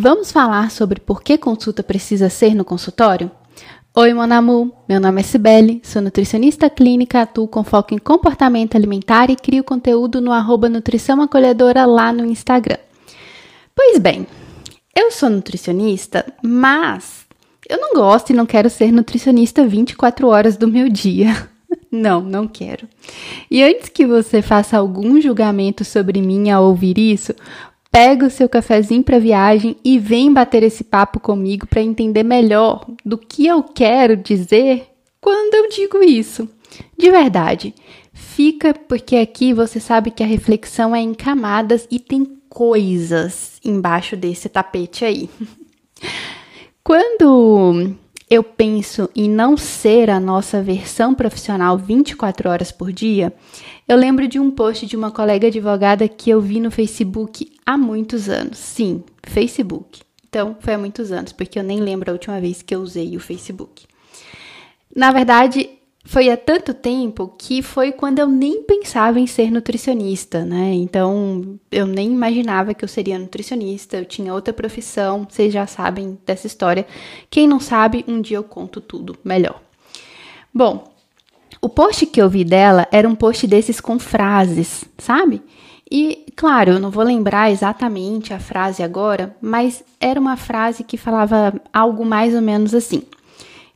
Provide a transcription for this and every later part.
Vamos falar sobre por que consulta precisa ser no consultório? Oi, Monamu, meu nome é Cibele, sou nutricionista clínica, atuo com foco em comportamento alimentar e crio conteúdo no arroba Nutrição Acolhedora lá no Instagram. Pois bem, eu sou nutricionista, mas eu não gosto e não quero ser nutricionista 24 horas do meu dia. Não, não quero. E antes que você faça algum julgamento sobre mim ao ouvir isso, pega o seu cafezinho para viagem e vem bater esse papo comigo para entender melhor do que eu quero dizer quando eu digo isso. De verdade, fica porque aqui você sabe que a reflexão é em camadas e tem coisas embaixo desse tapete aí. Quando eu penso em não ser a nossa versão profissional 24 horas por dia, eu lembro de um post de uma colega advogada que eu vi no Facebook há muitos anos. Sim, Facebook. Então, foi há muitos anos, porque eu nem lembro a última vez que eu usei o Facebook. Na verdade, foi há tanto tempo que foi quando eu nem pensava em ser nutricionista, né? Então, eu nem imaginava que eu seria nutricionista, eu tinha outra profissão, vocês já sabem dessa história. Quem não sabe, um dia eu conto tudo melhor. Bom, o post que eu vi dela era um post desses com frases, sabe? E, claro, eu não vou lembrar exatamente a frase agora, mas era uma frase que falava algo mais ou menos assim: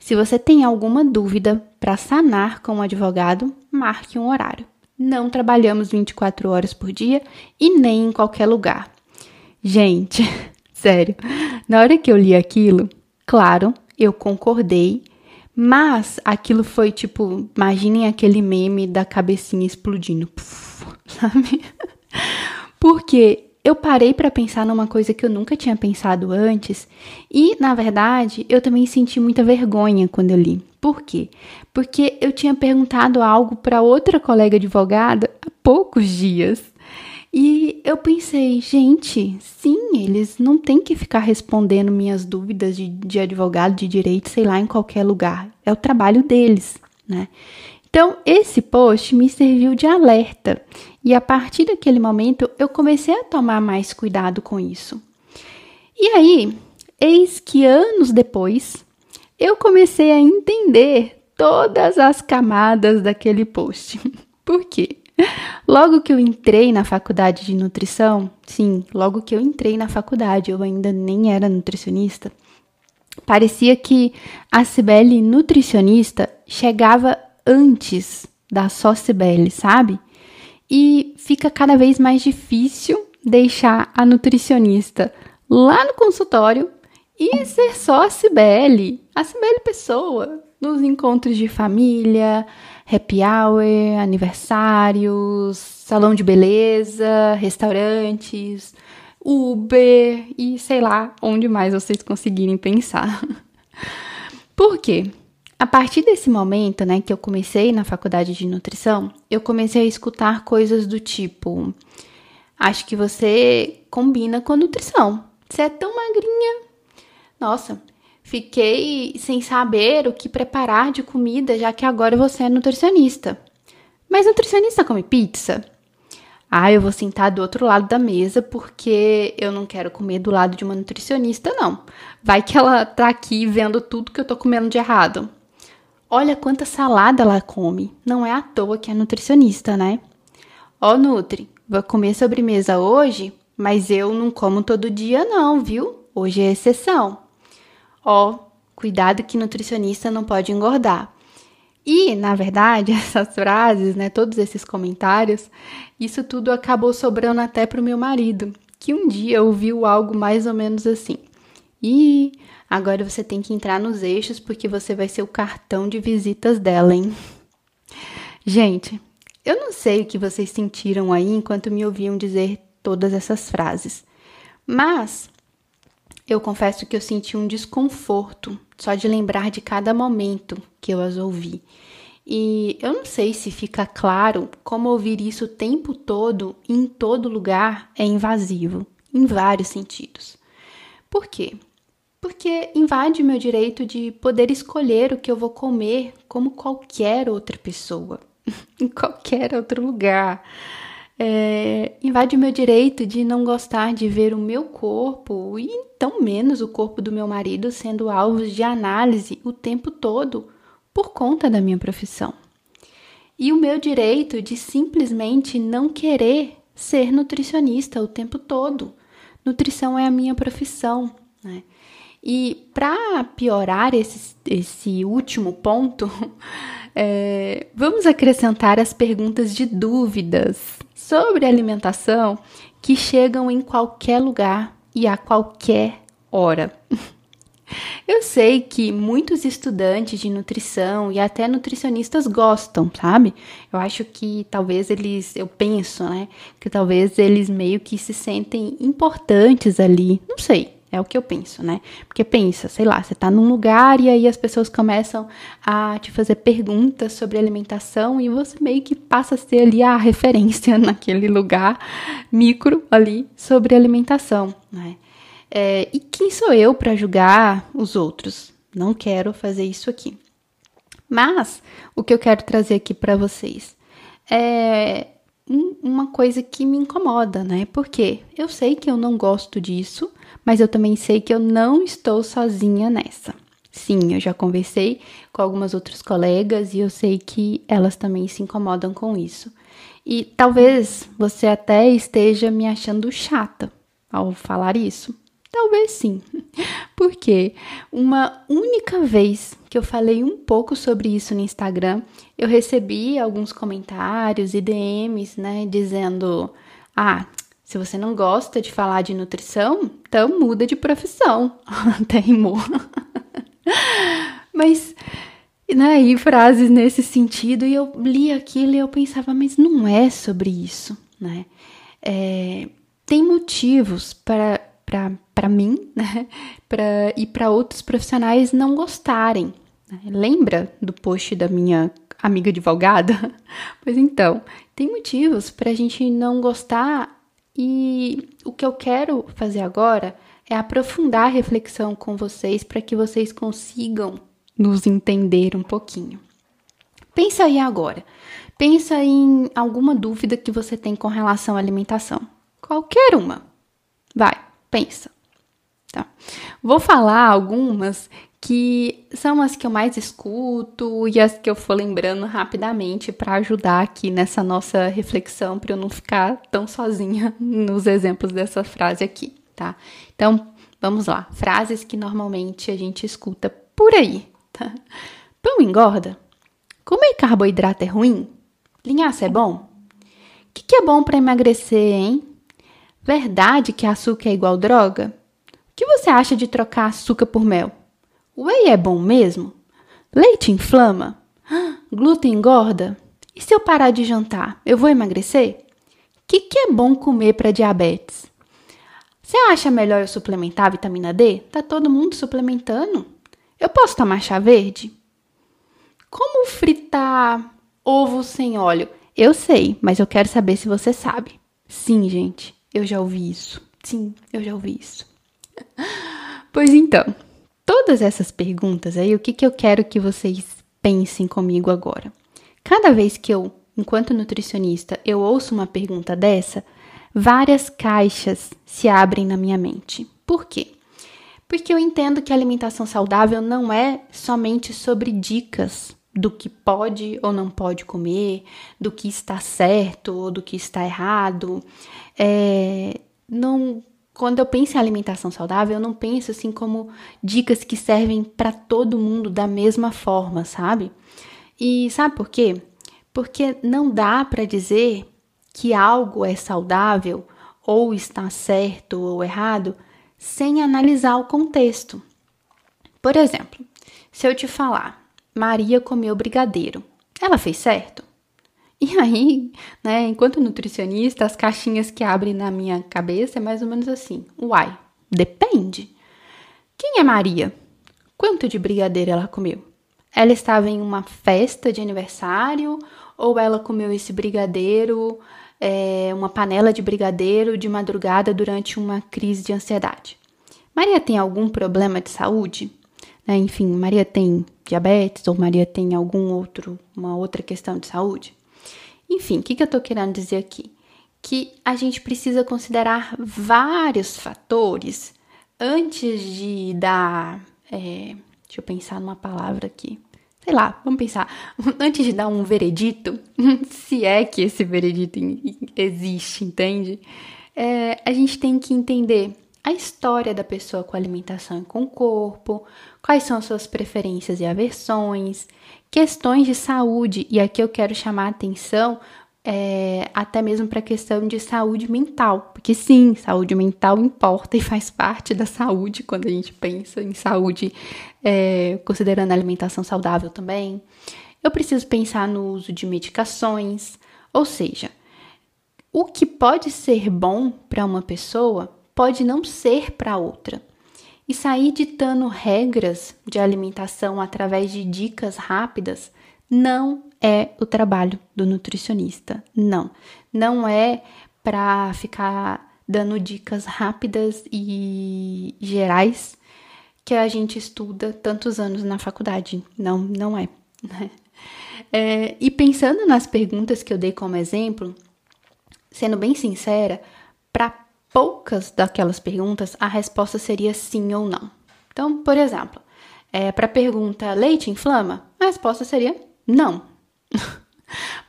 se você tem alguma dúvida para sanar com um advogado, marque um horário. Não trabalhamos 24 horas por dia e nem em qualquer lugar. Gente, sério, na hora que eu li aquilo, claro, eu concordei, mas aquilo foi tipo, imaginem aquele meme da cabecinha explodindo, sabe? Porque eu parei para pensar numa coisa que eu nunca tinha pensado antes e, na verdade, eu também senti muita vergonha quando eu li. Por quê? Porque eu tinha perguntado algo para outra colega advogada há poucos dias. E eu pensei, gente, sim, eles não têm que ficar respondendo minhas dúvidas de, de advogado, de direito, sei lá, em qualquer lugar. É o trabalho deles, né? Então, esse post me serviu de alerta e a partir daquele momento eu comecei a tomar mais cuidado com isso. E aí, eis que anos depois, eu comecei a entender todas as camadas daquele post. Por quê? Logo que eu entrei na faculdade de nutrição, sim, logo que eu entrei na faculdade, eu ainda nem era nutricionista, parecia que a Cibele nutricionista chegava antes da Socibele, sabe? E fica cada vez mais difícil deixar a nutricionista lá no consultório e ser só a Cibele, a Cibele pessoa, nos encontros de família, happy hour, aniversários, salão de beleza, restaurantes, Uber e sei lá onde mais vocês conseguirem pensar. Por quê? A partir desse momento, né, que eu comecei na faculdade de nutrição, eu comecei a escutar coisas do tipo: acho que você combina com a nutrição. Você é tão magrinha. Nossa, fiquei sem saber o que preparar de comida, já que agora você é nutricionista. Mas nutricionista come pizza? Ah, eu vou sentar do outro lado da mesa porque eu não quero comer do lado de uma nutricionista, não. Vai que ela tá aqui vendo tudo que eu tô comendo de errado. Olha quanta salada ela come. Não é à toa que é nutricionista, né? Ó, Nutri, vou comer sobremesa hoje, mas eu não como todo dia, não, viu? Hoje é exceção. Ó, cuidado que nutricionista não pode engordar. E, na verdade, essas frases, né, todos esses comentários, isso tudo acabou sobrando até pro meu marido, que um dia ouviu algo mais ou menos assim. E Agora você tem que entrar nos eixos porque você vai ser o cartão de visitas dela, hein? Gente, eu não sei o que vocês sentiram aí enquanto me ouviam dizer todas essas frases, mas eu confesso que eu senti um desconforto só de lembrar de cada momento que eu as ouvi. E eu não sei se fica claro como ouvir isso o tempo todo, em todo lugar, é invasivo, em vários sentidos. Por quê? Porque invade meu direito de poder escolher o que eu vou comer como qualquer outra pessoa, em qualquer outro lugar. é, invade o meu direito de não gostar de ver o meu corpo e tão menos o corpo do meu marido sendo alvos de análise o tempo todo por conta da minha profissão. E o meu direito de simplesmente não querer ser nutricionista o tempo todo. Nutrição é a minha profissão, né? E para piorar esse, esse último ponto, é, vamos acrescentar as perguntas de dúvidas sobre alimentação que chegam em qualquer lugar e a qualquer hora. Eu sei que muitos estudantes de nutrição e até nutricionistas gostam, sabe? Eu acho que talvez eles, eu penso, né, que talvez eles meio que se sentem importantes ali, não sei. É o que eu penso, né? Porque pensa, sei lá, você tá num lugar e aí as pessoas começam a te fazer perguntas sobre alimentação e você meio que passa a ser ali a referência naquele lugar micro ali sobre alimentação, né? É, e quem sou eu para julgar os outros? Não quero fazer isso aqui. Mas o que eu quero trazer aqui para vocês é uma coisa que me incomoda, né? Porque eu sei que eu não gosto disso, mas eu também sei que eu não estou sozinha nessa. Sim, eu já conversei com algumas outras colegas e eu sei que elas também se incomodam com isso. E talvez você até esteja me achando chata ao falar isso. Talvez sim. Porque uma única vez que eu falei um pouco sobre isso no Instagram, eu recebi alguns comentários e DMs, né, dizendo: "Ah, se você não gosta de falar de nutrição, então muda de profissão". Até rimou. Mas né, e frases nesse sentido, e eu li aquilo e eu pensava, mas não é sobre isso, né? É, tem motivos para para mim né, pra, e para outros profissionais não gostarem. Né? Lembra do post da minha amiga advogada? Pois então, tem motivos para a gente não gostar e o que eu quero fazer agora é aprofundar a reflexão com vocês para que vocês consigam nos entender um pouquinho. Pensa aí agora. Pensa em alguma dúvida que você tem com relação à alimentação. Qualquer uma. Vai pensa. Tá? Vou falar algumas que são as que eu mais escuto e as que eu for lembrando rapidamente para ajudar aqui nessa nossa reflexão, para eu não ficar tão sozinha nos exemplos dessa frase aqui, tá? Então, vamos lá. Frases que normalmente a gente escuta por aí, tá? Pão engorda? Comer carboidrato é ruim? Linhaça é bom? O que, que é bom para emagrecer, hein? Verdade que açúcar é igual droga? O que você acha de trocar açúcar por mel? Whey é bom mesmo? Leite inflama? Glúten engorda? E se eu parar de jantar, eu vou emagrecer? O que, que é bom comer para diabetes? Você acha melhor eu suplementar a vitamina D? Tá todo mundo suplementando. Eu posso tomar chá verde? Como fritar ovo sem óleo? Eu sei, mas eu quero saber se você sabe. Sim, gente, eu já ouvi isso. Sim, eu já ouvi isso. Pois então, todas essas perguntas aí, o que, que eu quero que vocês pensem comigo agora? Cada vez que eu, enquanto nutricionista, eu ouço uma pergunta dessa, várias caixas se abrem na minha mente. Por quê? Porque eu entendo que a alimentação saudável não é somente sobre dicas do que pode ou não pode comer, do que está certo ou do que está errado. É, não, quando eu penso em alimentação saudável, eu não penso assim como dicas que servem para todo mundo da mesma forma, sabe? E sabe por quê? Porque não dá para dizer que algo é saudável ou está certo ou errado sem analisar o contexto. Por exemplo, se eu te falar, Maria comeu brigadeiro. Ela fez certo? E aí, né, enquanto nutricionista, as caixinhas que abrem na minha cabeça é mais ou menos assim: uai, depende. Quem é Maria? Quanto de brigadeiro ela comeu? Ela estava em uma festa de aniversário ou ela comeu esse brigadeiro, é, uma panela de brigadeiro de madrugada durante uma crise de ansiedade? Maria tem algum problema de saúde? Né? Enfim, Maria tem diabetes ou Maria tem algum outro, uma outra questão de saúde. Enfim, o que, que eu estou querendo dizer aqui? que a gente precisa considerar vários fatores antes de dar. É, deixa eu pensar numa palavra aqui. Sei lá, vamos pensar. Antes de dar um veredito, se é que esse veredito existe, entende? É, a gente tem que entender a história da pessoa com alimentação e com o corpo, quais são as suas preferências e aversões, questões de saúde, e aqui eu quero chamar a atenção é, até mesmo para a questão de saúde mental, porque sim, saúde mental importa e faz parte da saúde quando a gente pensa em saúde, é, considerando a alimentação saudável também. Eu preciso pensar no uso de medicações, ou seja, o que pode ser bom para uma pessoa pode não ser para outra. E sair ditando regras de alimentação através de dicas rápidas não é o trabalho do nutricionista. Não, não é para ficar dando dicas rápidas e gerais que a gente estuda tantos anos na faculdade. Não, não é. É e pensando nas perguntas que eu dei como exemplo, sendo bem sincera, para poucas daquelas perguntas a resposta seria sim ou não. Então, por exemplo, é, para a pergunta leite inflama, a resposta seria não.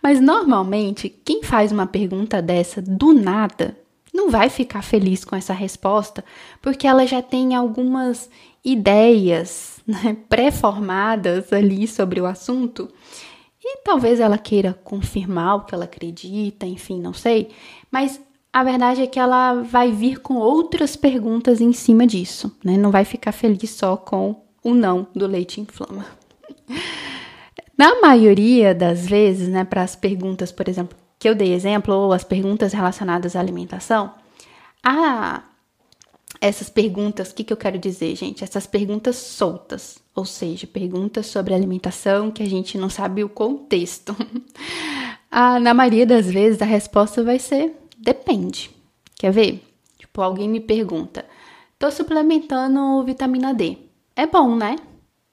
Mas normalmente, quem faz uma pergunta dessa do nada não vai ficar feliz com essa resposta, porque ela já tem algumas ideias né, pré-formadas ali sobre o assunto. E talvez ela queira confirmar o que ela acredita, enfim, não sei. Mas a verdade é que ela vai vir com outras perguntas em cima disso, né? Não vai ficar feliz só com o não do leite inflama. Na maioria das vezes, né, para as perguntas, por exemplo, que eu dei exemplo, ou as perguntas relacionadas à alimentação, a essas perguntas, o que, que eu quero dizer, gente? Essas perguntas soltas, ou seja, perguntas sobre alimentação que a gente não sabe o contexto. ah, na maioria das vezes, a resposta vai ser depende. Quer ver? Tipo, alguém me pergunta: tô suplementando vitamina D. É bom, né?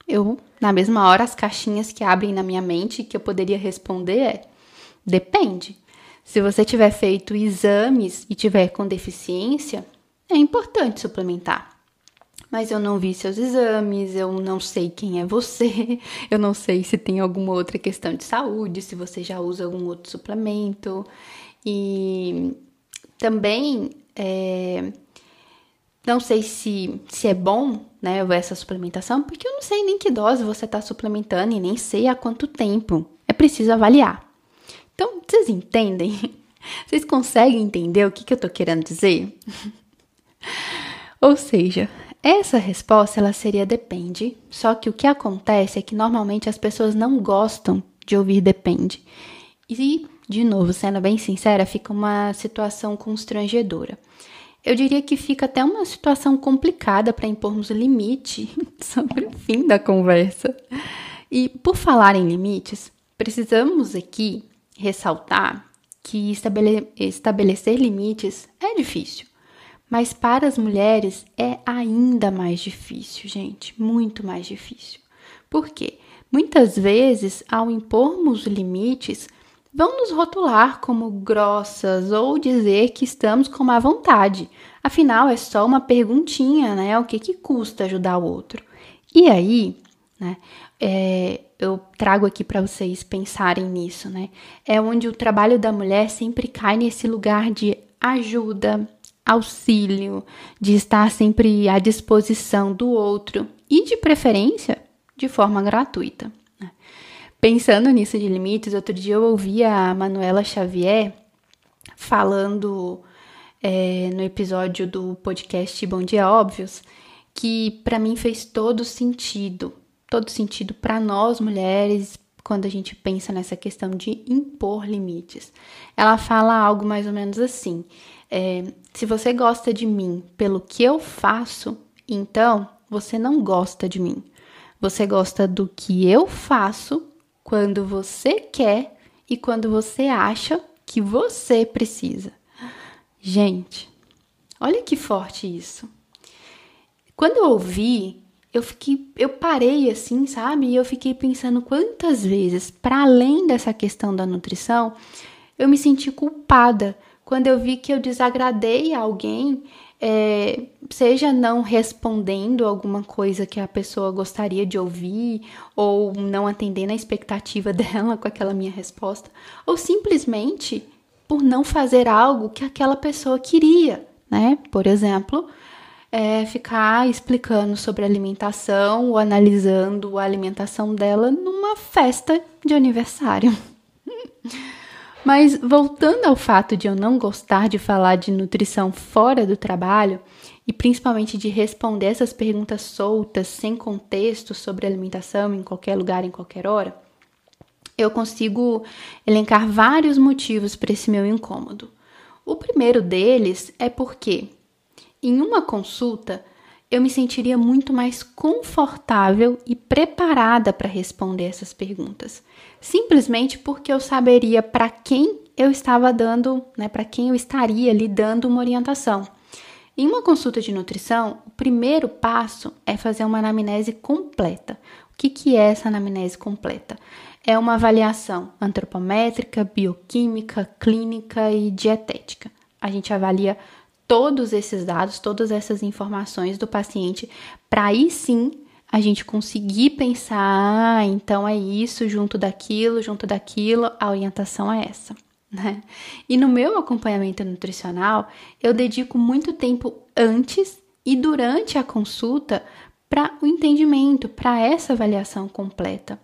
Eu na mesma hora, as caixinhas que abrem na minha mente que eu poderia responder é: depende. Se você tiver feito exames e tiver com deficiência, é importante suplementar. Mas eu não vi seus exames, eu não sei quem é você, eu não sei se tem alguma outra questão de saúde, se você já usa algum outro suplemento. E também é, não sei se, se é bom, né, essa suplementação, porque eu não sei nem que dose você está suplementando e nem sei há quanto tempo. É preciso avaliar. Então, vocês entendem? Vocês conseguem entender o que, que eu estou querendo dizer? Ou seja, essa resposta ela seria depende, só que o que acontece é que normalmente as pessoas não gostam de ouvir depende. E, de novo, sendo bem sincera, fica uma situação constrangedora. Eu diria que fica até uma situação complicada para impormos limite sobre o fim da conversa. E por falar em limites, precisamos aqui ressaltar que estabele estabelecer limites é difícil, mas para as mulheres é ainda mais difícil, gente, muito mais difícil. Por quê? Muitas vezes, ao impormos limites, vão nos rotular como grossas ou dizer que estamos com má vontade. Afinal, é só uma perguntinha, né? O que, que custa ajudar o outro? E aí, né? É, eu trago aqui para vocês pensarem nisso, né? É onde o trabalho da mulher sempre cai nesse lugar de ajuda, auxílio, de estar sempre à disposição do outro e, de preferência, de forma gratuita. Pensando nisso de limites, outro dia eu ouvi a Manuela Xavier falando é, no episódio do podcast Bom Dia Óbvios, que para mim fez todo sentido, todo sentido para nós mulheres quando a gente pensa nessa questão de impor limites. Ela fala algo mais ou menos assim: é, se você gosta de mim pelo que eu faço, então você não gosta de mim. Você gosta do que eu faço quando você quer e quando você acha que você precisa. Gente, olha que forte isso. Quando eu ouvi, eu fiquei, eu parei assim, sabe? E eu fiquei pensando quantas vezes, para além dessa questão da nutrição, eu me senti culpada quando eu vi que eu desagradei alguém, é, seja não respondendo alguma coisa que a pessoa gostaria de ouvir, ou não atendendo a expectativa dela com aquela minha resposta, ou simplesmente por não fazer algo que aquela pessoa queria, né? Por exemplo, é, ficar explicando sobre alimentação ou analisando a alimentação dela numa festa de aniversário. Mas voltando ao fato de eu não gostar de falar de nutrição fora do trabalho e principalmente de responder essas perguntas soltas, sem contexto sobre alimentação em qualquer lugar, em qualquer hora, eu consigo elencar vários motivos para esse meu incômodo. O primeiro deles é porque, em uma consulta, eu me sentiria muito mais confortável e preparada para responder essas perguntas simplesmente porque eu saberia para quem eu estava dando, né, para quem eu estaria lhe dando uma orientação. Em uma consulta de nutrição, o primeiro passo é fazer uma anamnese completa. O que, que é essa anamnese completa? É uma avaliação antropométrica, bioquímica, clínica e dietética. A gente avalia todos esses dados, todas essas informações do paciente, para aí sim a gente conseguir pensar, ah, então é isso, junto daquilo, junto daquilo, a orientação é essa. Né? E no meu acompanhamento nutricional, eu dedico muito tempo antes e durante a consulta para o entendimento, para essa avaliação completa.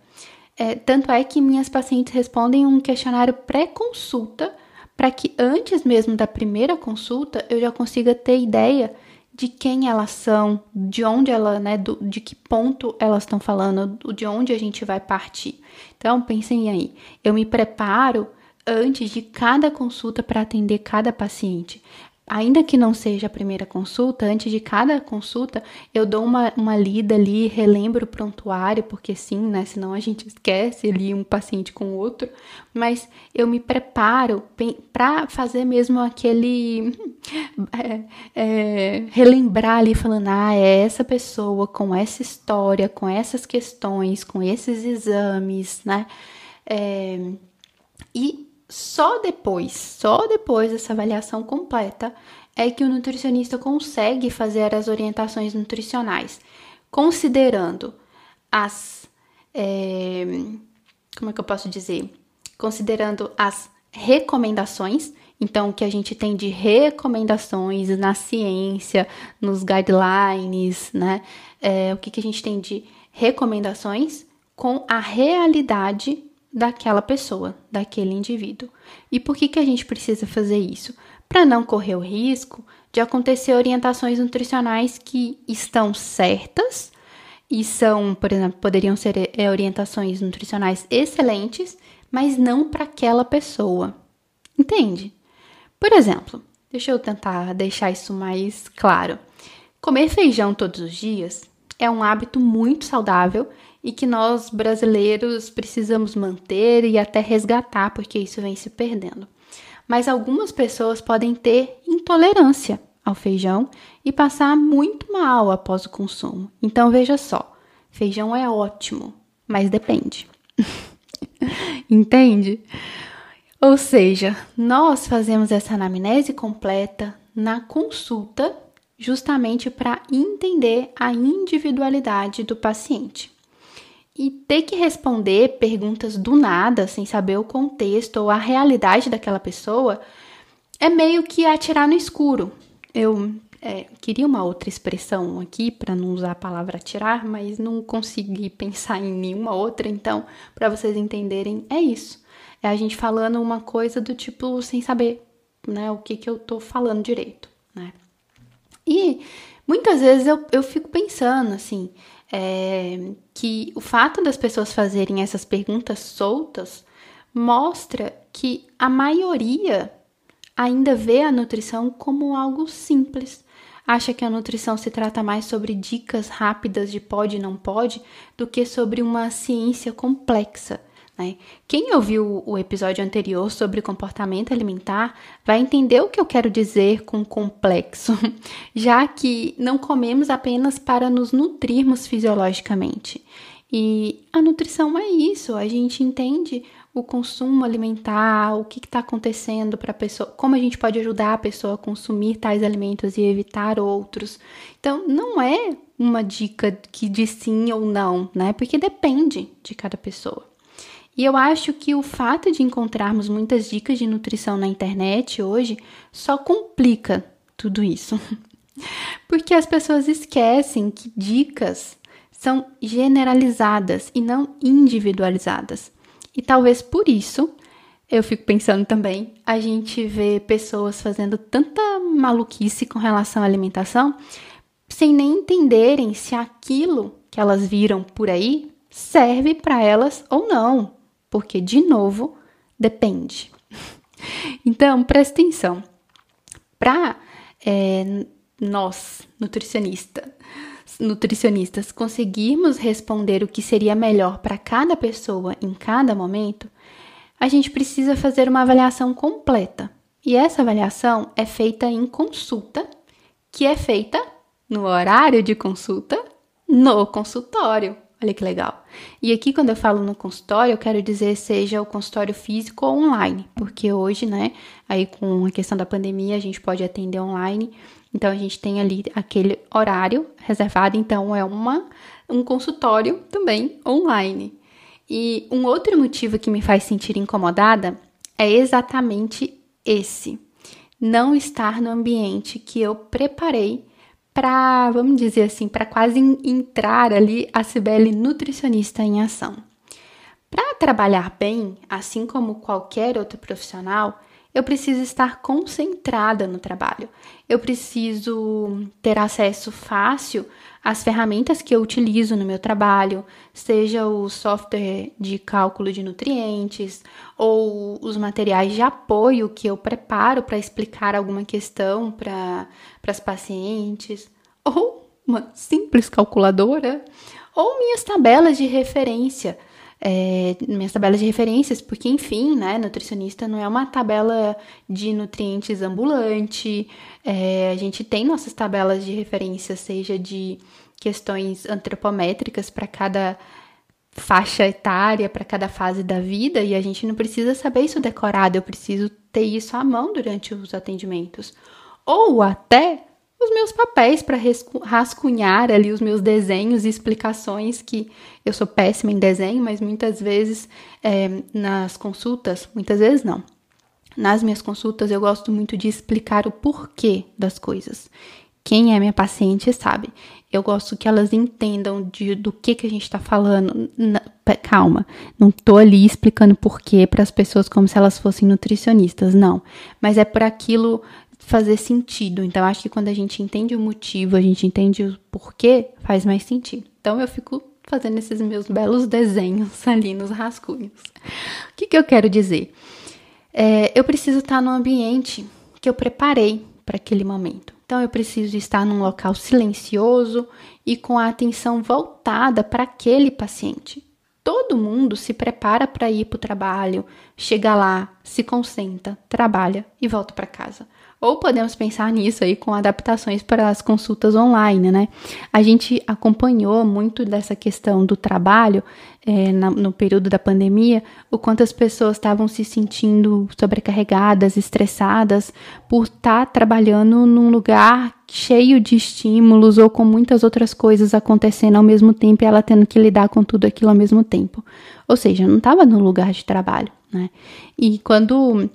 É, tanto é que minhas pacientes respondem um questionário pré-consulta para que antes mesmo da primeira consulta eu já consiga ter ideia de quem elas são, de onde ela, né, do, de que ponto elas estão falando, de onde a gente vai partir. Então, pensem aí, eu me preparo antes de cada consulta para atender cada paciente ainda que não seja a primeira consulta, antes de cada consulta, eu dou uma, uma lida ali, relembro o prontuário, porque sim, né? Senão a gente esquece ali um paciente com outro. Mas eu me preparo para fazer mesmo aquele. É, é, relembrar ali, falando, ah, é essa pessoa com essa história, com essas questões, com esses exames, né? É, e só depois, só depois dessa avaliação completa, é que o nutricionista consegue fazer as orientações nutricionais, considerando as. É, como é que eu posso dizer? Considerando as recomendações, então, o que a gente tem de recomendações na ciência, nos guidelines, né? É, o que, que a gente tem de recomendações com a realidade daquela pessoa, daquele indivíduo. E por que, que a gente precisa fazer isso? Para não correr o risco de acontecer orientações nutricionais que estão certas e são, por exemplo, poderiam ser é, orientações nutricionais excelentes, mas não para aquela pessoa. Entende? Por exemplo, deixa eu tentar deixar isso mais claro. Comer feijão todos os dias é um hábito muito saudável e que nós brasileiros precisamos manter e até resgatar, porque isso vem se perdendo. Mas algumas pessoas podem ter intolerância ao feijão e passar muito mal após o consumo. Então veja só, feijão é ótimo, mas depende. Entende? Ou seja, nós fazemos essa anamnese completa na consulta justamente para entender a individualidade do paciente. E ter que responder perguntas do nada, sem saber o contexto ou a realidade daquela pessoa, é meio que atirar no escuro. Eu é, queria uma outra expressão aqui para não usar a palavra atirar, mas não consegui pensar em nenhuma outra, então, para vocês entenderem, é isso. É a gente falando uma coisa do tipo sem saber né, o que, que eu tô falando direito, né? E muitas vezes eu, eu fico pensando assim, é, que o fato das pessoas fazerem essas perguntas soltas mostra que a maioria ainda vê a nutrição como algo simples. Acha que a nutrição se trata mais sobre dicas rápidas de pode e não pode do que sobre uma ciência complexa. Né? Quem ouviu o episódio anterior sobre comportamento alimentar vai entender o que eu quero dizer com complexo, já que não comemos apenas para nos nutrirmos fisiologicamente. E a nutrição é isso, a gente entende o consumo alimentar, o que está acontecendo para a pessoa, como a gente pode ajudar a pessoa a consumir tais alimentos e evitar outros. Então, não é uma dica que diz sim ou não, né? Porque depende de cada pessoa. E eu acho que o fato de encontrarmos muitas dicas de nutrição na internet hoje só complica tudo isso. Porque as pessoas esquecem que dicas são generalizadas e não individualizadas. E talvez por isso, eu fico pensando também, a gente vê pessoas fazendo tanta maluquice com relação à alimentação sem nem entenderem se aquilo que elas viram por aí serve para elas ou não porque, de novo, depende. Então, presta atenção. Para é, nós, nutricionista, nutricionistas, conseguirmos responder o que seria melhor para cada pessoa em cada momento, a gente precisa fazer uma avaliação completa. E essa avaliação é feita em consulta, que é feita no horário de consulta no consultório. Olha que legal. E aqui, quando eu falo no consultório, eu quero dizer seja o consultório físico ou online, porque hoje, né, aí com a questão da pandemia, a gente pode atender online, então a gente tem ali aquele horário reservado, então é uma, um consultório também online. E um outro motivo que me faz sentir incomodada é exatamente esse: não estar no ambiente que eu preparei para, vamos dizer assim, para quase entrar ali a Cibele nutricionista em ação. Para trabalhar bem, assim como qualquer outro profissional, eu preciso estar concentrada no trabalho. Eu preciso ter acesso fácil às ferramentas que eu utilizo no meu trabalho, seja o software de cálculo de nutrientes ou os materiais de apoio que eu preparo para explicar alguma questão para as pacientes, ou uma simples calculadora, ou minhas tabelas de referência é, minhas tabelas de referências, porque enfim, né, nutricionista não é uma tabela de nutrientes ambulante, é, a gente tem nossas tabelas de referência, seja de questões antropométricas para cada faixa etária, para cada fase da vida, e a gente não precisa saber isso decorado, eu preciso ter isso à mão durante os atendimentos. Ou até os meus papéis para rascunhar ali os meus desenhos e explicações, que eu sou péssima em desenho, mas muitas vezes é, nas consultas, muitas vezes não. Nas minhas consultas eu gosto muito de explicar o porquê das coisas. Quem é minha paciente sabe. Eu gosto que elas entendam de, do que, que a gente está falando. Na, calma, não tô ali explicando porquê para as pessoas como se elas fossem nutricionistas, não. Mas é por aquilo fazer sentido. Então, acho que quando a gente entende o motivo, a gente entende o porquê, faz mais sentido. Então, eu fico fazendo esses meus belos desenhos ali nos rascunhos. O que, que eu quero dizer? É, eu preciso estar no ambiente que eu preparei para aquele momento. Então, eu preciso estar num local silencioso e com a atenção voltada para aquele paciente. Todo mundo se prepara para ir para o trabalho, chega lá, se concentra, trabalha e volta para casa. Ou podemos pensar nisso aí com adaptações para as consultas online, né? A gente acompanhou muito dessa questão do trabalho é, na, no período da pandemia, o quanto as pessoas estavam se sentindo sobrecarregadas, estressadas por estar tá trabalhando num lugar cheio de estímulos ou com muitas outras coisas acontecendo ao mesmo tempo e ela tendo que lidar com tudo aquilo ao mesmo tempo. Ou seja, não estava no lugar de trabalho, né? E quando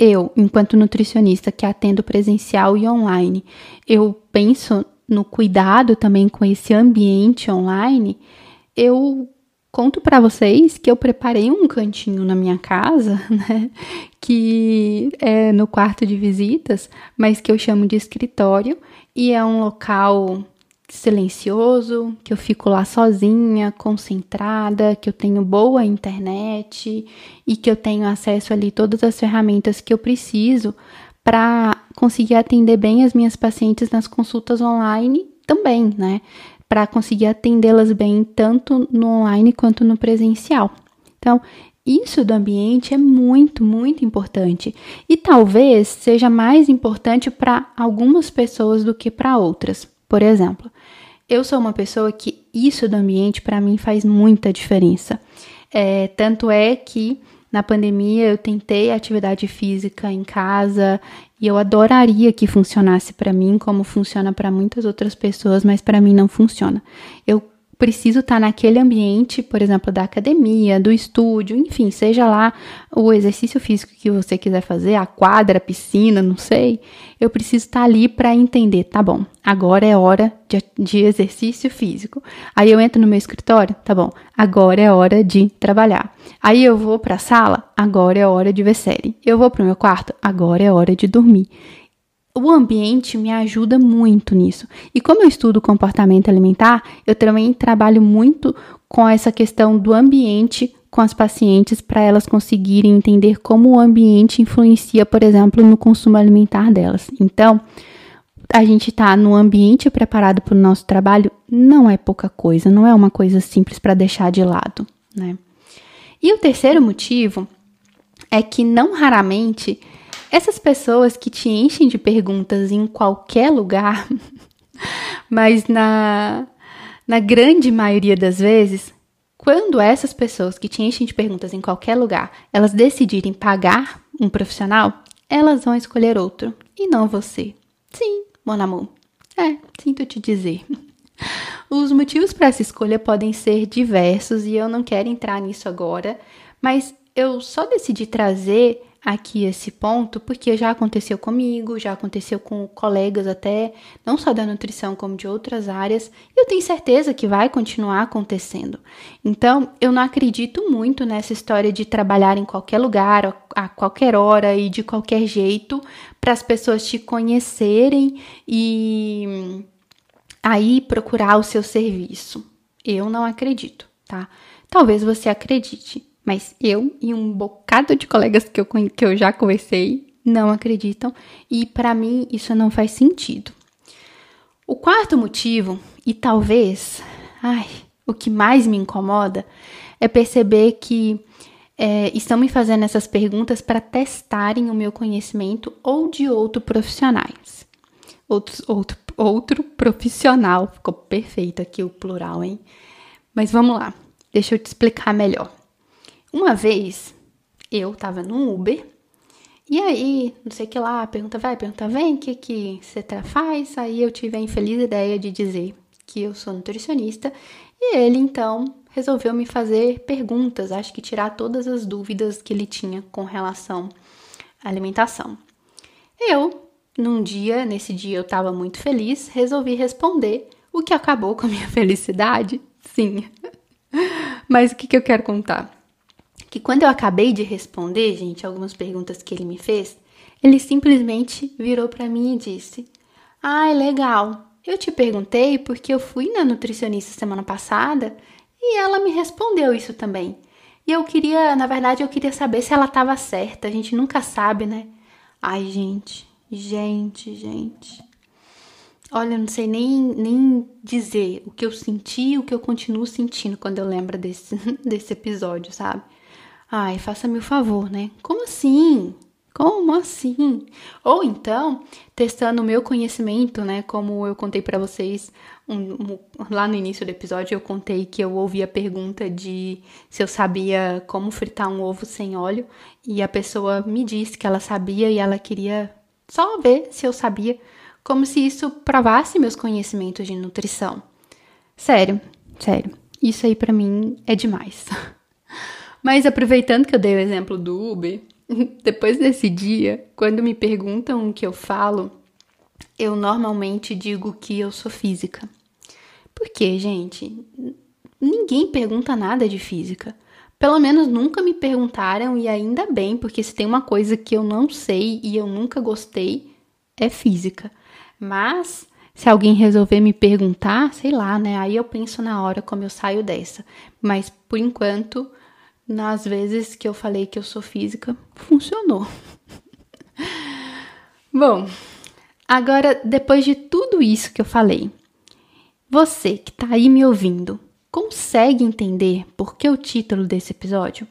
eu, enquanto nutricionista que atendo presencial e online, eu penso no cuidado também com esse ambiente online, eu conto para vocês que eu preparei um cantinho na minha casa, né, que é no quarto de visitas, mas que eu chamo de escritório e é um local silencioso, que eu fico lá sozinha, concentrada, que eu tenho boa internet e que eu tenho acesso ali todas as ferramentas que eu preciso para conseguir atender bem as minhas pacientes nas consultas online também, né? Para conseguir atendê-las bem tanto no online quanto no presencial. Então, isso do ambiente é muito, muito importante e talvez seja mais importante para algumas pessoas do que para outras. Por exemplo, eu sou uma pessoa que isso do ambiente para mim faz muita diferença. É, tanto é que Na pandemia eu tentei atividade física em casa e eu adoraria que funcionasse para mim como funciona para muitas outras pessoas, mas para mim não funciona. Eu preciso estar naquele ambiente, por exemplo, da academia, do estúdio, enfim, seja lá o exercício físico que você quiser fazer, a quadra, a piscina, não sei. Eu preciso estar ali para entender, tá bom, agora é hora de, de exercício físico. Aí eu entro no meu escritório, tá bom, agora é hora de trabalhar. Aí eu vou para a sala, agora é hora de ver série. Eu vou para o meu quarto, agora é hora de dormir o ambiente me ajuda muito nisso. E como eu estudo comportamento alimentar, eu também trabalho muito com essa questão do ambiente com as pacientes para elas conseguirem entender como o ambiente influencia, por exemplo, no consumo alimentar delas. Então, a gente está no ambiente preparado para o nosso trabalho não é pouca coisa, não é uma coisa simples para deixar de lado, né? E o terceiro motivo é que não raramente essas pessoas que te enchem de perguntas em qualquer lugar, mas na, na grande maioria das vezes, quando essas pessoas que te enchem de perguntas em qualquer lugar, elas decidirem pagar um profissional, elas vão escolher outro e não você. Sim, mon amour. É, sinto te dizer. Os motivos para essa escolha podem ser diversos e eu não quero entrar nisso agora, mas eu só decidi trazer aqui esse ponto porque já aconteceu comigo, já aconteceu com colegas até, não só da nutrição como de outras áreas, e eu tenho certeza que vai continuar acontecendo. Então, eu não acredito muito nessa história de trabalhar em qualquer lugar, a qualquer hora e de qualquer jeito para as pessoas te conhecerem e aí procurar o seu serviço. Eu não acredito, tá? Talvez você acredite, mas eu e um bocado de colegas que eu, que eu já conversei não acreditam e para mim isso não faz sentido. O quarto motivo, e talvez, ai, o que mais me incomoda, é perceber que é, estão me fazendo essas perguntas para testarem o meu conhecimento ou de outro profissionais. Outros, outro, outro profissional, ficou perfeito aqui o plural, hein? Mas vamos lá, deixa eu te explicar melhor. Uma vez eu tava no Uber e aí, não sei o que lá, pergunta vai, pergunta vem, o que que você faz? Aí eu tive a infeliz ideia de dizer que eu sou nutricionista e ele então resolveu me fazer perguntas, acho que tirar todas as dúvidas que ele tinha com relação à alimentação. Eu, num dia, nesse dia eu estava muito feliz, resolvi responder, o que acabou com a minha felicidade, sim. Mas o que, que eu quero contar? Que quando eu acabei de responder, gente, algumas perguntas que ele me fez, ele simplesmente virou para mim e disse: "Ai, ah, legal. Eu te perguntei porque eu fui na nutricionista semana passada e ela me respondeu isso também. E eu queria, na verdade, eu queria saber se ela estava certa. A gente nunca sabe, né? Ai, gente, gente, gente. Olha, eu não sei nem, nem dizer o que eu senti o que eu continuo sentindo quando eu lembro desse, desse episódio, sabe? Ai, faça-me o favor, né? Como assim? Como assim? Ou então, testando o meu conhecimento, né? Como eu contei para vocês um, um, lá no início do episódio, eu contei que eu ouvi a pergunta de se eu sabia como fritar um ovo sem óleo e a pessoa me disse que ela sabia e ela queria só ver se eu sabia, como se isso provasse meus conhecimentos de nutrição. Sério, sério, isso aí para mim é demais. Mas aproveitando que eu dei o exemplo do Uber, depois desse dia, quando me perguntam o que eu falo, eu normalmente digo que eu sou física. Porque, gente, ninguém pergunta nada de física. Pelo menos nunca me perguntaram e ainda bem, porque se tem uma coisa que eu não sei e eu nunca gostei, é física. Mas se alguém resolver me perguntar, sei lá, né? Aí eu penso na hora como eu saio dessa. Mas por enquanto, nas vezes que eu falei que eu sou física, funcionou. Bom, agora depois de tudo isso que eu falei, você que está aí me ouvindo, consegue entender por que o título desse episódio?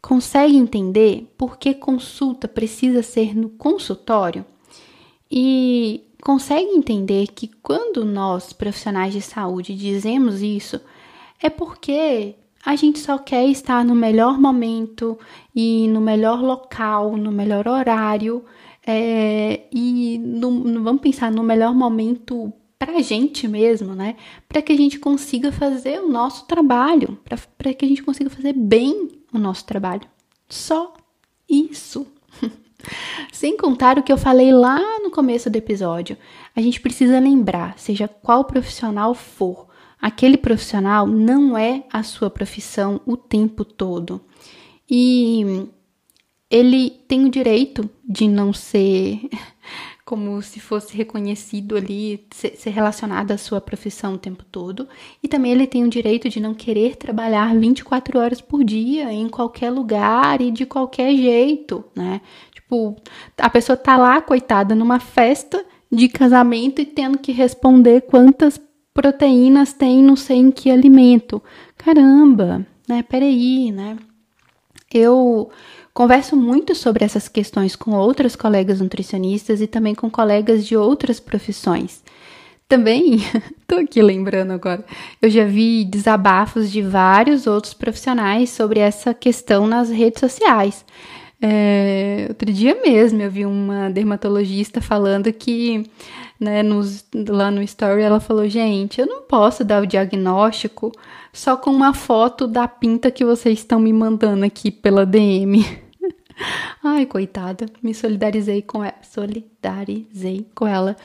Consegue entender por que consulta precisa ser no consultório? E consegue entender que quando nós, profissionais de saúde, dizemos isso, é porque a gente só quer estar no melhor momento e no melhor local, no melhor horário. É, e no, vamos pensar no melhor momento para a gente mesmo, né? Para que a gente consiga fazer o nosso trabalho, para que a gente consiga fazer bem o nosso trabalho. Só isso. Sem contar o que eu falei lá no começo do episódio, a gente precisa lembrar, seja qual profissional for, aquele profissional não é a sua profissão o tempo todo. E ele tem o direito de não ser como se fosse reconhecido ali, ser relacionado à sua profissão o tempo todo. E também ele tem o direito de não querer trabalhar 24 horas por dia, em qualquer lugar e de qualquer jeito, né? Tipo, a pessoa tá lá, coitada, numa festa de casamento e tendo que responder quantas proteínas tem não sei em que alimento. Caramba, né? Peraí, né? Eu Converso muito sobre essas questões com outras colegas nutricionistas e também com colegas de outras profissões. Também, tô aqui lembrando agora, eu já vi desabafos de vários outros profissionais sobre essa questão nas redes sociais. É, outro dia mesmo eu vi uma dermatologista falando que né, nos, lá no story ela falou: gente, eu não posso dar o diagnóstico só com uma foto da pinta que vocês estão me mandando aqui pela DM. Ai, coitada, me solidarizei com ela, solidarizei com ela.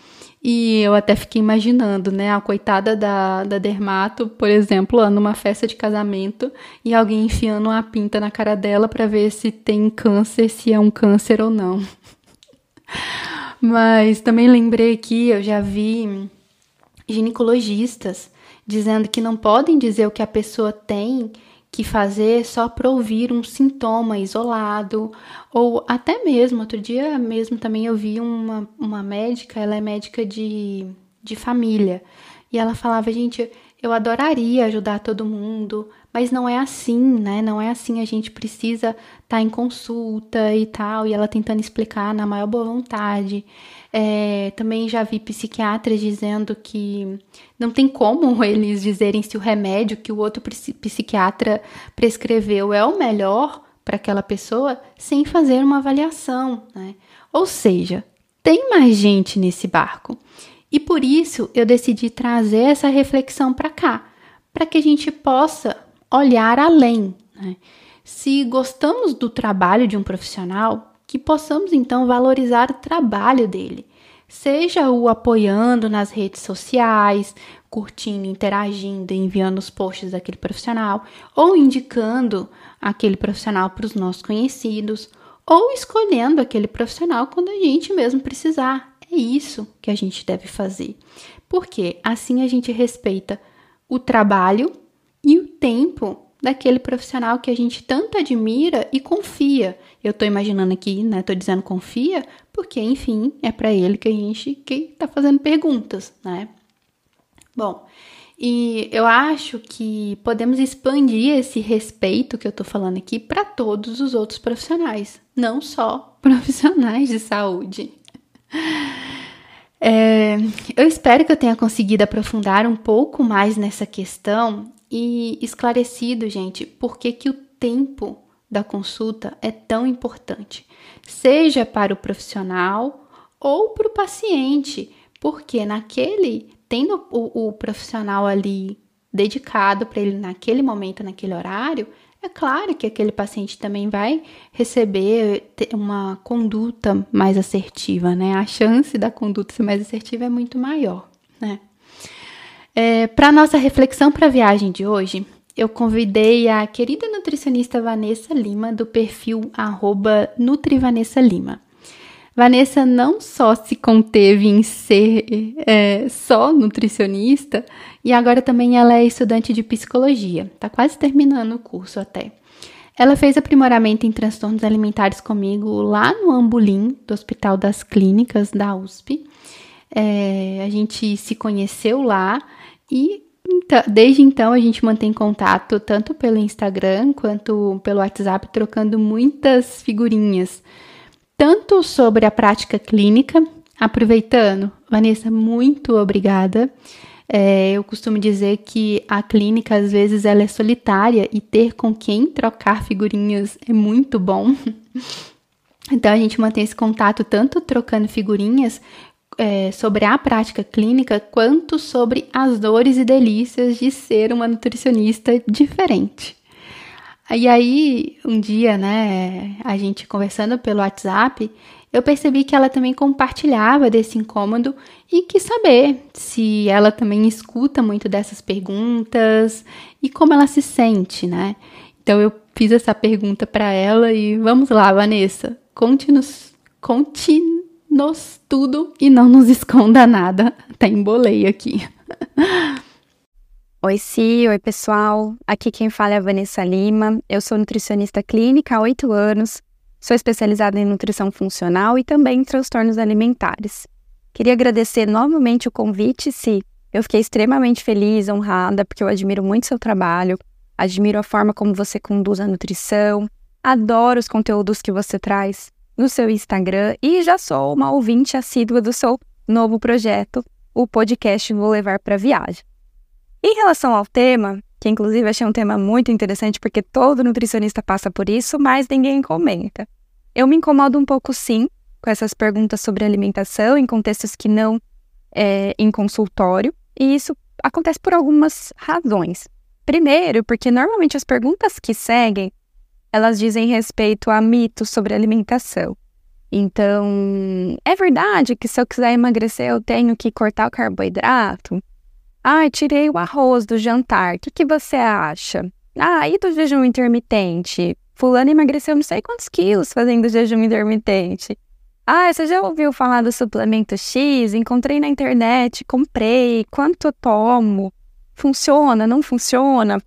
E eu até fiquei imaginando, né, a coitada da, da dermato, por exemplo, lá numa festa de casamento e alguém enfiando uma pinta na cara dela para ver se tem câncer, se é um câncer ou não. Mas também lembrei que eu já vi ginecologistas dizendo que não podem dizer o que a pessoa tem que fazer só para ouvir um sintoma isolado, ou até mesmo, outro dia mesmo também eu vi uma, uma médica, ela é médica de, de família, e ela falava, gente, eu adoraria ajudar todo mundo, mas não é assim, né? Não é assim, a gente precisa estar tá em consulta e tal, e ela tentando explicar na maior boa vontade. É, também já vi psiquiatras dizendo que não tem como eles dizerem se o remédio que o outro psiquiatra prescreveu é o melhor para aquela pessoa sem fazer uma avaliação, né? Ou seja, tem mais gente nesse barco. E por isso eu decidi trazer essa reflexão para cá, para que a gente possa olhar além. Né? Se gostamos do trabalho de um profissional, que possamos então valorizar o trabalho dele, seja o apoiando nas redes sociais, curtindo, interagindo, enviando os posts daquele profissional, ou indicando aquele profissional para os nossos conhecidos, ou escolhendo aquele profissional quando a gente mesmo precisar. É isso que a gente deve fazer. Porque assim a gente respeita o trabalho tempo daquele profissional que a gente tanto admira e confia. Eu estou imaginando aqui, né? Tô dizendo confia, porque enfim, é para ele que a gente que tá fazendo perguntas, né? Bom, e eu acho que podemos expandir esse respeito que eu tô falando aqui para todos os outros profissionais, não só profissionais de saúde. É, eu espero que eu tenha conseguido aprofundar um pouco mais nessa questão e esclarecido, gente, por que, que o tempo da consulta é tão importante, seja para o profissional ou para o paciente, porque naquele, tendo o, o profissional ali dedicado para ele naquele momento, naquele horário, é claro que aquele paciente também vai receber uma conduta mais assertiva, né? A chance da conduta ser mais assertiva é muito maior, né? É, para nossa reflexão para a viagem de hoje, eu convidei a querida nutricionista Vanessa Lima, do perfil NutriVanessaLima. Vanessa não só se conteve em ser é, só nutricionista, e agora também ela é estudante de psicologia, está quase terminando o curso até. Ela fez aprimoramento em transtornos alimentares comigo lá no Ambulim, do Hospital das Clínicas da USP. É, a gente se conheceu lá e então, desde então a gente mantém contato tanto pelo Instagram quanto pelo WhatsApp, trocando muitas figurinhas, tanto sobre a prática clínica. Aproveitando, Vanessa, muito obrigada. É, eu costumo dizer que a clínica às vezes ela é solitária e ter com quem trocar figurinhas é muito bom. Então a gente mantém esse contato tanto trocando figurinhas é, sobre a prática clínica, quanto sobre as dores e delícias de ser uma nutricionista diferente. E aí, um dia, né, a gente conversando pelo WhatsApp, eu percebi que ela também compartilhava desse incômodo e quis saber se ela também escuta muito dessas perguntas e como ela se sente, né? Então eu fiz essa pergunta para ela e vamos lá, Vanessa, conte-nos conte -nos tudo e não nos esconda nada. Até embolei aqui. Oi, Si, oi pessoal. Aqui quem fala é a Vanessa Lima. Eu sou nutricionista clínica há oito anos Sou especializada em nutrição funcional e também em transtornos alimentares. Queria agradecer novamente o convite, Si. Eu fiquei extremamente feliz, honrada, porque eu admiro muito seu trabalho, admiro a forma como você conduz a nutrição, adoro os conteúdos que você traz no seu Instagram e já sou uma ouvinte assídua do seu novo projeto, o podcast Vou Levar para Viagem. Em relação ao tema, que inclusive achei um tema muito interessante porque todo nutricionista passa por isso, mas ninguém comenta. Eu me incomodo um pouco, sim, com essas perguntas sobre alimentação em contextos que não é em consultório, e isso acontece por algumas razões. Primeiro, porque normalmente as perguntas que seguem, elas dizem respeito a mitos sobre alimentação. Então, é verdade que se eu quiser emagrecer eu tenho que cortar o carboidrato? Ah, tirei o arroz do jantar, o que, que você acha? Ah, e do jejum intermitente? Fulano emagreceu não sei quantos quilos fazendo jejum intermitente. Ah, você já ouviu falar do suplemento X? Encontrei na internet, comprei, quanto eu tomo? Funciona, não funciona?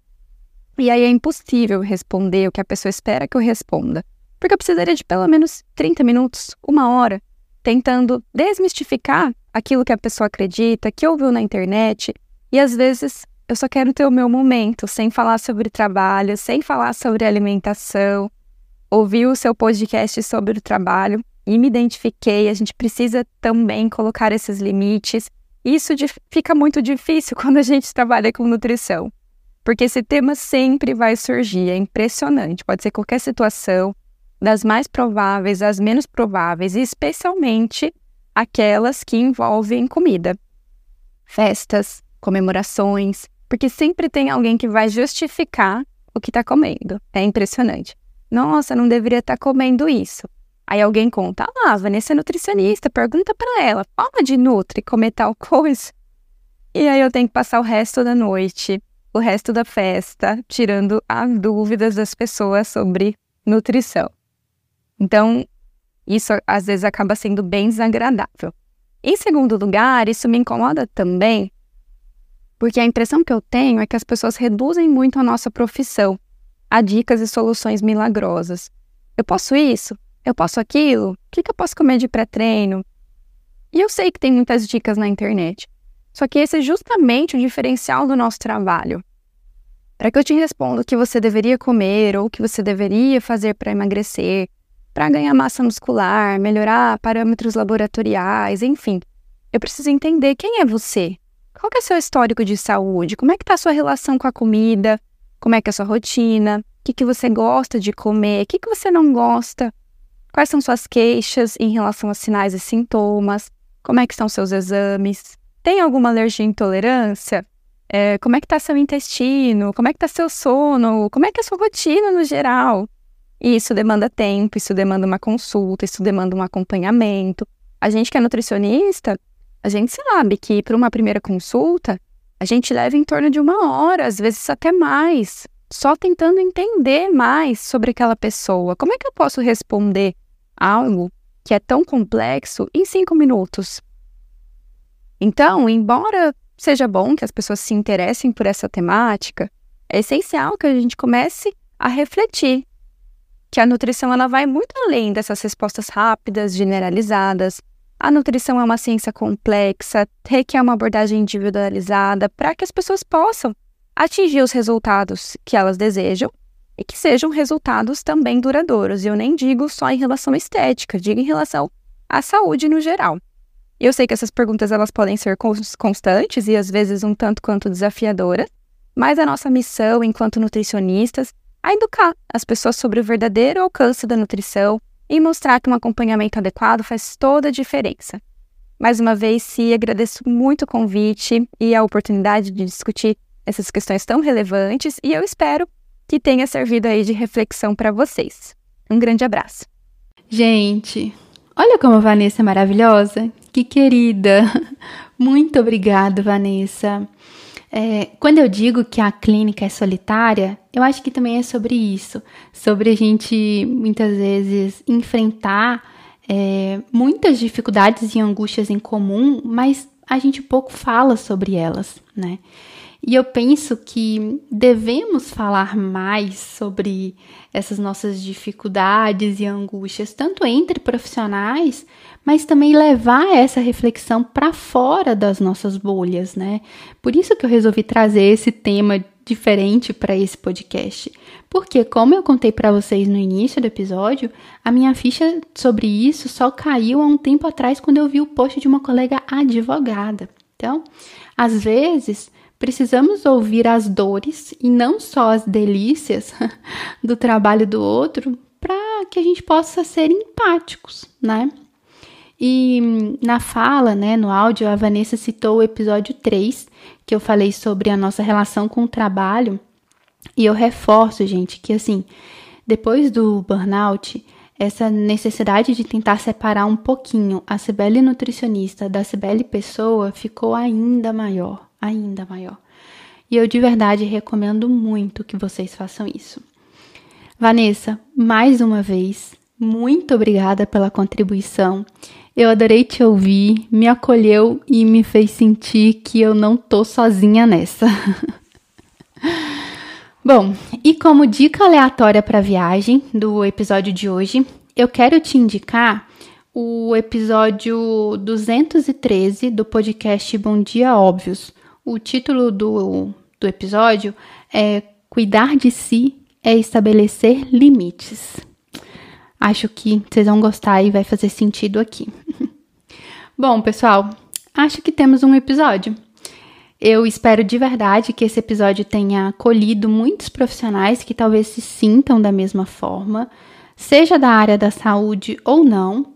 E aí é impossível responder o que a pessoa espera que eu responda. Porque eu precisaria de pelo menos 30 minutos, uma hora, tentando desmistificar aquilo que a pessoa acredita, que ouviu na internet. E às vezes eu só quero ter o meu momento, sem falar sobre trabalho, sem falar sobre alimentação. Ouvi o seu podcast sobre o trabalho e me identifiquei. A gente precisa também colocar esses limites. Isso fica muito difícil quando a gente trabalha com nutrição, porque esse tema sempre vai surgir. É impressionante. Pode ser qualquer situação, das mais prováveis às menos prováveis, e especialmente aquelas que envolvem comida. Festas, comemorações, porque sempre tem alguém que vai justificar o que está comendo. É impressionante. Nossa, não deveria estar tá comendo isso. Aí alguém conta, ah, Vanessa é nutricionista, pergunta para ela, pode nutri comer tal coisa? E aí eu tenho que passar o resto da noite, o resto da festa, tirando as dúvidas das pessoas sobre nutrição. Então, isso às vezes acaba sendo bem desagradável. Em segundo lugar, isso me incomoda também porque a impressão que eu tenho é que as pessoas reduzem muito a nossa profissão a dicas e soluções milagrosas. Eu posso isso? Eu posso aquilo? O que, que eu posso comer de pré-treino? E eu sei que tem muitas dicas na internet. Só que esse é justamente o diferencial do nosso trabalho. Para que eu te responda o que você deveria comer ou o que você deveria fazer para emagrecer, para ganhar massa muscular, melhorar parâmetros laboratoriais, enfim, eu preciso entender quem é você, qual é o seu histórico de saúde? Como é que está a sua relação com a comida? Como é que é a sua rotina? O que, que você gosta de comer? O que, que você não gosta? Quais são suas queixas em relação a sinais e sintomas? Como é que estão seus exames? Tem alguma alergia e intolerância? É, como é que está seu intestino? Como é que está seu sono? Como é que é a sua rotina no geral? E isso demanda tempo, isso demanda uma consulta, isso demanda um acompanhamento. A gente que é nutricionista, a gente sabe que para uma primeira consulta, a gente leva em torno de uma hora, às vezes até mais, só tentando entender mais sobre aquela pessoa. Como é que eu posso responder algo que é tão complexo em cinco minutos? Então, embora seja bom que as pessoas se interessem por essa temática, é essencial que a gente comece a refletir que a nutrição ela vai muito além dessas respostas rápidas, generalizadas, a nutrição é uma ciência complexa, requer uma abordagem individualizada para que as pessoas possam atingir os resultados que elas desejam e que sejam resultados também duradouros. E eu nem digo só em relação à estética, digo em relação à saúde no geral. Eu sei que essas perguntas elas podem ser constantes e às vezes um tanto quanto desafiadoras, mas a nossa missão enquanto nutricionistas é educar as pessoas sobre o verdadeiro alcance da nutrição e mostrar que um acompanhamento adequado faz toda a diferença. Mais uma vez, Cia, agradeço muito o convite e a oportunidade de discutir essas questões tão relevantes e eu espero que tenha servido aí de reflexão para vocês. Um grande abraço. Gente, olha como a Vanessa é maravilhosa. Que querida. Muito obrigada, Vanessa. É, quando eu digo que a clínica é solitária, eu acho que também é sobre isso, sobre a gente muitas vezes enfrentar é, muitas dificuldades e angústias em comum, mas a gente pouco fala sobre elas, né? E eu penso que devemos falar mais sobre essas nossas dificuldades e angústias, tanto entre profissionais, mas também levar essa reflexão para fora das nossas bolhas, né? Por isso que eu resolvi trazer esse tema diferente para esse podcast. Porque, como eu contei para vocês no início do episódio, a minha ficha sobre isso só caiu há um tempo atrás quando eu vi o post de uma colega advogada. Então, às vezes, Precisamos ouvir as dores e não só as delícias do trabalho do outro para que a gente possa ser empáticos, né? E na fala, né, no áudio, a Vanessa citou o episódio 3, que eu falei sobre a nossa relação com o trabalho. E eu reforço, gente, que assim, depois do burnout, essa necessidade de tentar separar um pouquinho a Cibele nutricionista da Cibele pessoa ficou ainda maior ainda maior. E eu de verdade recomendo muito que vocês façam isso. Vanessa, mais uma vez, muito obrigada pela contribuição. Eu adorei te ouvir, me acolheu e me fez sentir que eu não tô sozinha nessa. Bom, e como dica aleatória para viagem do episódio de hoje, eu quero te indicar o episódio 213 do podcast Bom Dia Óbvios, o título do, do episódio é Cuidar de si é estabelecer limites. Acho que vocês vão gostar e vai fazer sentido aqui. Bom, pessoal, acho que temos um episódio. Eu espero de verdade que esse episódio tenha acolhido muitos profissionais que talvez se sintam da mesma forma, seja da área da saúde ou não.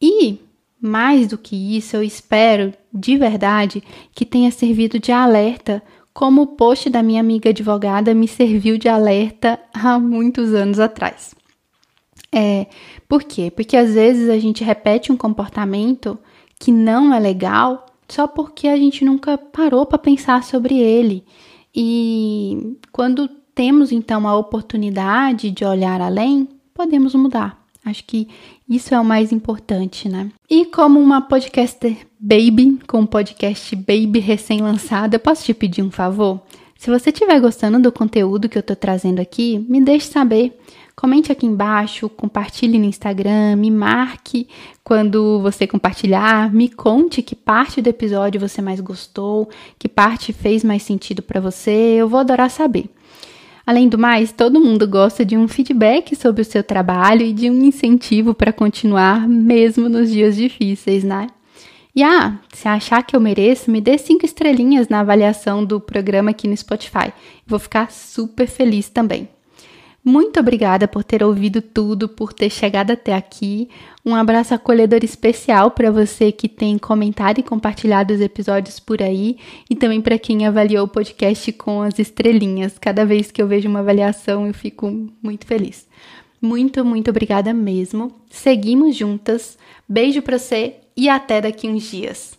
E mais do que isso, eu espero de verdade que tenha servido de alerta, como o post da minha amiga advogada me serviu de alerta há muitos anos atrás. É, por quê? Porque às vezes a gente repete um comportamento que não é legal só porque a gente nunca parou para pensar sobre ele. E quando temos então a oportunidade de olhar além, podemos mudar. Acho que isso é o mais importante, né? E como uma podcaster baby, com um podcast baby recém-lançado, eu posso te pedir um favor? Se você estiver gostando do conteúdo que eu estou trazendo aqui, me deixe saber. Comente aqui embaixo, compartilhe no Instagram, me marque quando você compartilhar, me conte que parte do episódio você mais gostou, que parte fez mais sentido para você, eu vou adorar saber. Além do mais, todo mundo gosta de um feedback sobre o seu trabalho e de um incentivo para continuar, mesmo nos dias difíceis, né? E ah, se achar que eu mereço, me dê cinco estrelinhas na avaliação do programa aqui no Spotify. Vou ficar super feliz também. Muito obrigada por ter ouvido tudo, por ter chegado até aqui. Um abraço acolhedor especial para você que tem comentado e compartilhado os episódios por aí e também para quem avaliou o podcast com as estrelinhas. Cada vez que eu vejo uma avaliação, eu fico muito feliz. Muito, muito obrigada mesmo. Seguimos juntas. Beijo para você e até daqui uns dias.